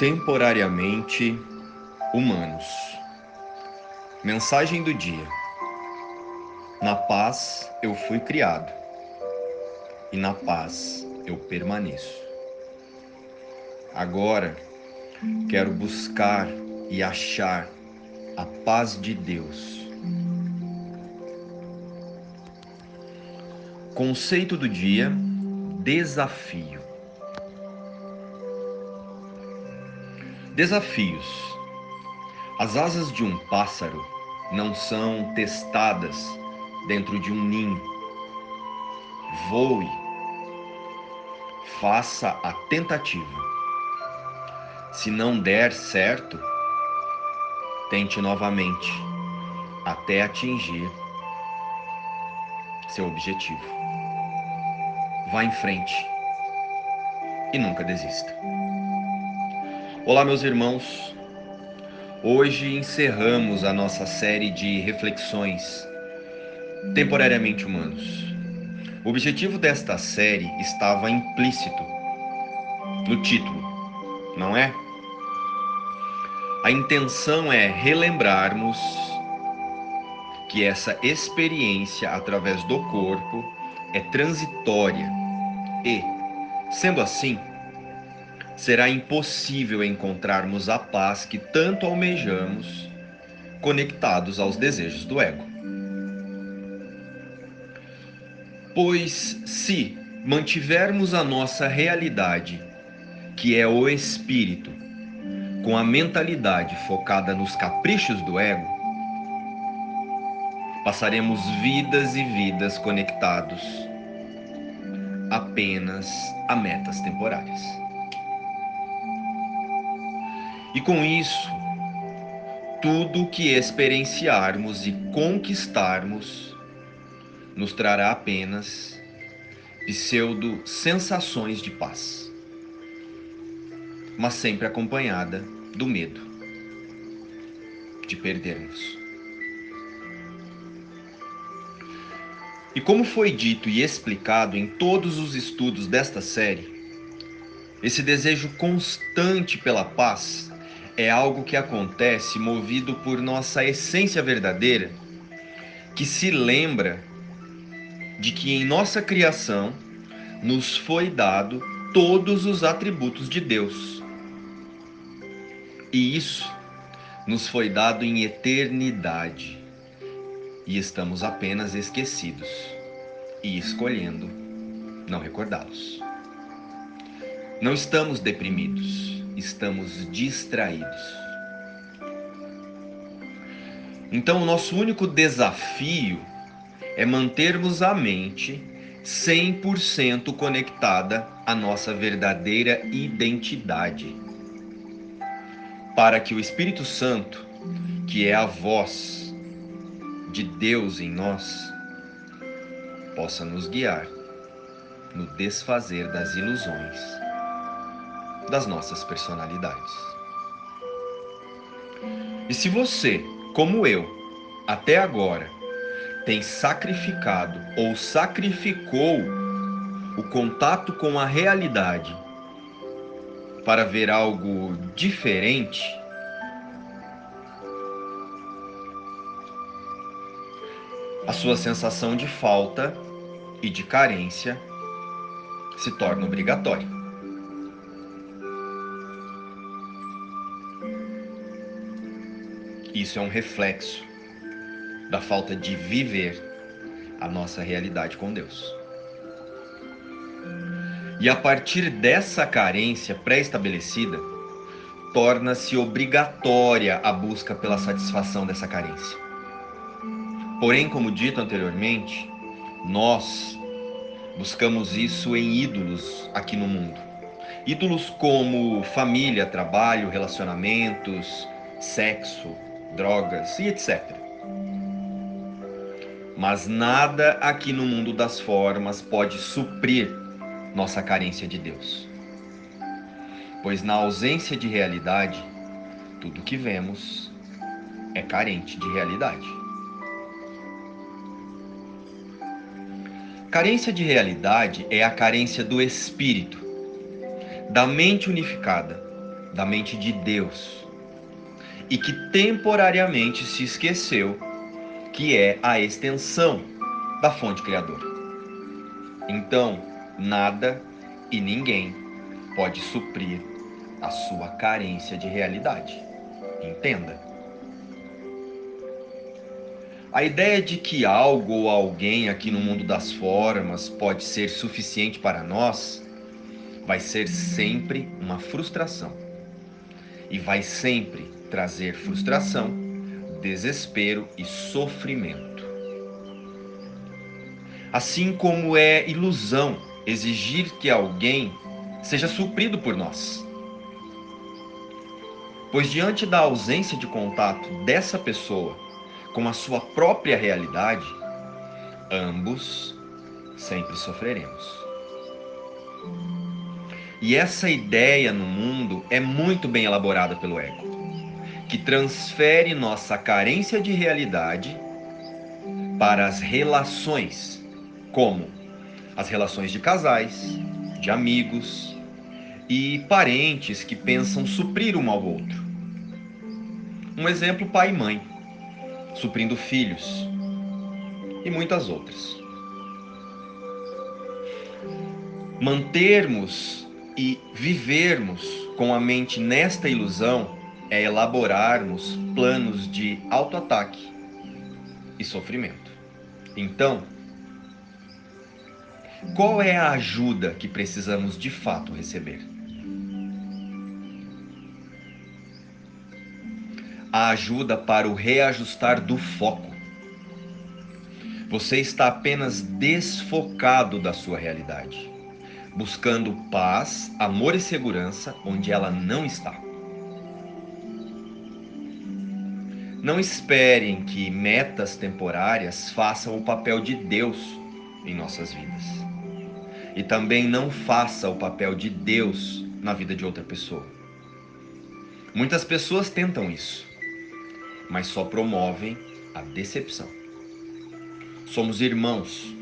temporariamente humanos. Mensagem do dia. Na paz eu fui criado, e na paz eu permaneço. Agora quero buscar e achar a paz de Deus. Conceito do dia: desafio. Desafios. As asas de um pássaro não são testadas dentro de um ninho. Voe. Faça a tentativa. Se não der certo, tente novamente até atingir seu objetivo. Vá em frente e nunca desista. Olá, meus irmãos. Hoje encerramos a nossa série de reflexões temporariamente humanos. O objetivo desta série estava implícito no título, não é? A intenção é relembrarmos que essa experiência através do corpo é transitória e, sendo assim, será impossível encontrarmos a paz que tanto almejamos conectados aos desejos do ego. Pois se mantivermos a nossa realidade, que é o espírito, com a mentalidade focada nos caprichos do ego, passaremos vidas e vidas conectados apenas a metas temporárias. E com isso, tudo que experienciarmos e conquistarmos nos trará apenas pseudo sensações de paz, mas sempre acompanhada do medo de perdermos. E como foi dito e explicado em todos os estudos desta série, esse desejo constante pela paz é algo que acontece movido por nossa essência verdadeira, que se lembra de que em nossa criação nos foi dado todos os atributos de Deus. E isso nos foi dado em eternidade. E estamos apenas esquecidos e escolhendo não recordá-los. Não estamos deprimidos estamos distraídos. Então, o nosso único desafio é mantermos a mente 100% conectada à nossa verdadeira identidade. Para que o Espírito Santo, que é a voz de Deus em nós, possa nos guiar no desfazer das ilusões das nossas personalidades. E se você, como eu, até agora, tem sacrificado ou sacrificou o contato com a realidade para ver algo diferente, a sua sensação de falta e de carência se torna obrigatória. Isso é um reflexo da falta de viver a nossa realidade com Deus. E a partir dessa carência pré-estabelecida, torna-se obrigatória a busca pela satisfação dessa carência. Porém, como dito anteriormente, nós buscamos isso em ídolos aqui no mundo. Ídolos como família, trabalho, relacionamentos, sexo, drogas e etc. Mas nada aqui no mundo das formas pode suprir nossa carência de Deus. Pois na ausência de realidade, tudo que vemos é carente de realidade. Carência de realidade é a carência do espírito, da mente unificada, da mente de Deus e que temporariamente se esqueceu que é a extensão da fonte criadora. Então, nada e ninguém pode suprir a sua carência de realidade. Entenda. A ideia de que algo ou alguém aqui no mundo das formas pode ser suficiente para nós vai ser sempre uma frustração. E vai sempre trazer frustração, desespero e sofrimento. Assim como é ilusão exigir que alguém seja suprido por nós. Pois diante da ausência de contato dessa pessoa com a sua própria realidade, ambos sempre sofreremos. E essa ideia no mundo é muito bem elaborada pelo ego, que transfere nossa carência de realidade para as relações, como as relações de casais, de amigos e parentes que pensam suprir um ao outro. Um exemplo, pai e mãe, suprindo filhos e muitas outras. Mantermos e vivermos com a mente nesta ilusão é elaborarmos planos de autoataque e sofrimento. Então, qual é a ajuda que precisamos de fato receber? A ajuda para o reajustar do foco. Você está apenas desfocado da sua realidade buscando paz, amor e segurança onde ela não está. Não esperem que metas temporárias façam o papel de Deus em nossas vidas. E também não faça o papel de Deus na vida de outra pessoa. Muitas pessoas tentam isso, mas só promovem a decepção. Somos irmãos,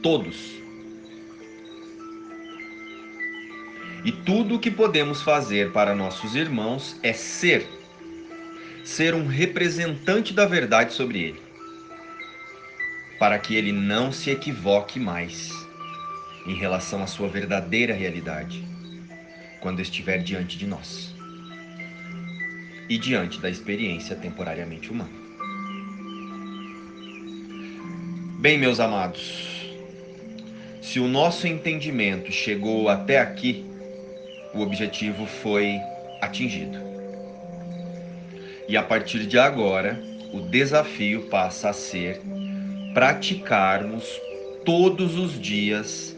todos E tudo o que podemos fazer para nossos irmãos é ser, ser um representante da verdade sobre ele, para que ele não se equivoque mais em relação à sua verdadeira realidade quando estiver diante de nós e diante da experiência temporariamente humana. Bem, meus amados, se o nosso entendimento chegou até aqui, o objetivo foi atingido. E a partir de agora, o desafio passa a ser praticarmos todos os dias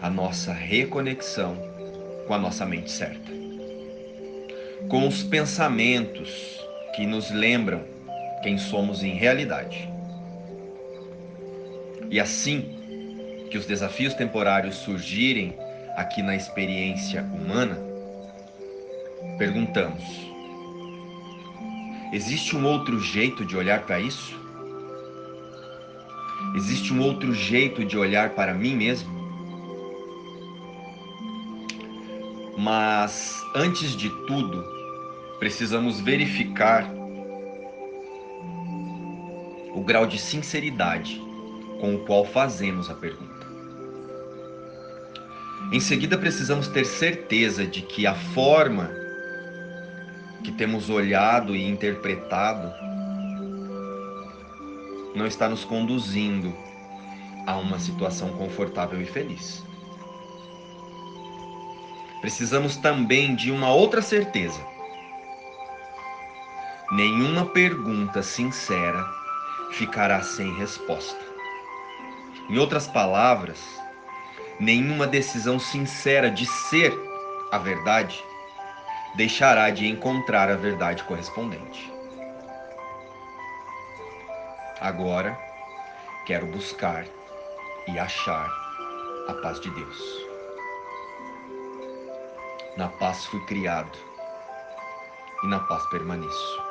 a nossa reconexão com a nossa mente certa. Com os pensamentos que nos lembram quem somos em realidade. E assim que os desafios temporários surgirem aqui na experiência humana, perguntamos: existe um outro jeito de olhar para isso? Existe um outro jeito de olhar para mim mesmo? Mas antes de tudo, precisamos verificar o grau de sinceridade com o qual fazemos a pergunta. Em seguida, precisamos ter certeza de que a forma que temos olhado e interpretado não está nos conduzindo a uma situação confortável e feliz. Precisamos também de uma outra certeza. Nenhuma pergunta sincera ficará sem resposta. Em outras palavras, nenhuma decisão sincera de ser a verdade deixará de encontrar a verdade correspondente. Agora, quero buscar e achar a paz de Deus. Na paz fui criado e na paz permaneço.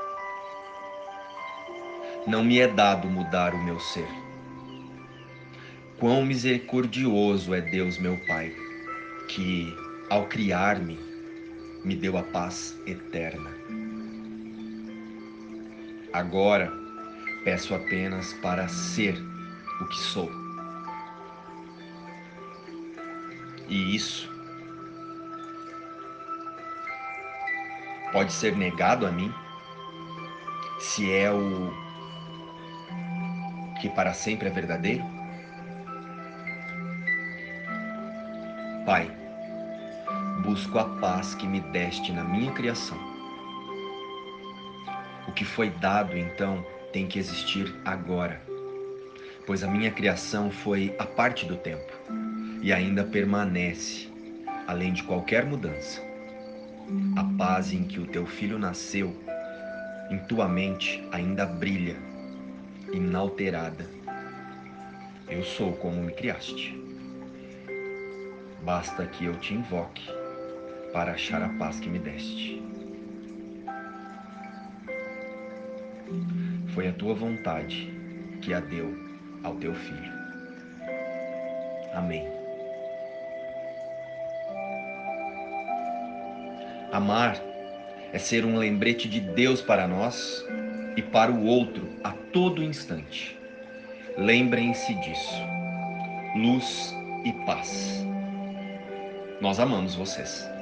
Não me é dado mudar o meu ser Quão misericordioso é Deus, meu Pai, que, ao criar-me, me deu a paz eterna. Agora peço apenas para ser o que sou. E isso pode ser negado a mim se é o que para sempre é verdadeiro? Pai, busco a paz que me deste na minha criação. O que foi dado então tem que existir agora, pois a minha criação foi a parte do tempo e ainda permanece, além de qualquer mudança. A paz em que o teu filho nasceu, em tua mente ainda brilha, inalterada. Eu sou como me criaste. Basta que eu te invoque para achar a paz que me deste. Foi a tua vontade que a deu ao teu filho. Amém. Amar é ser um lembrete de Deus para nós e para o outro a todo instante. Lembrem-se disso. Luz e paz. Nós amamos vocês.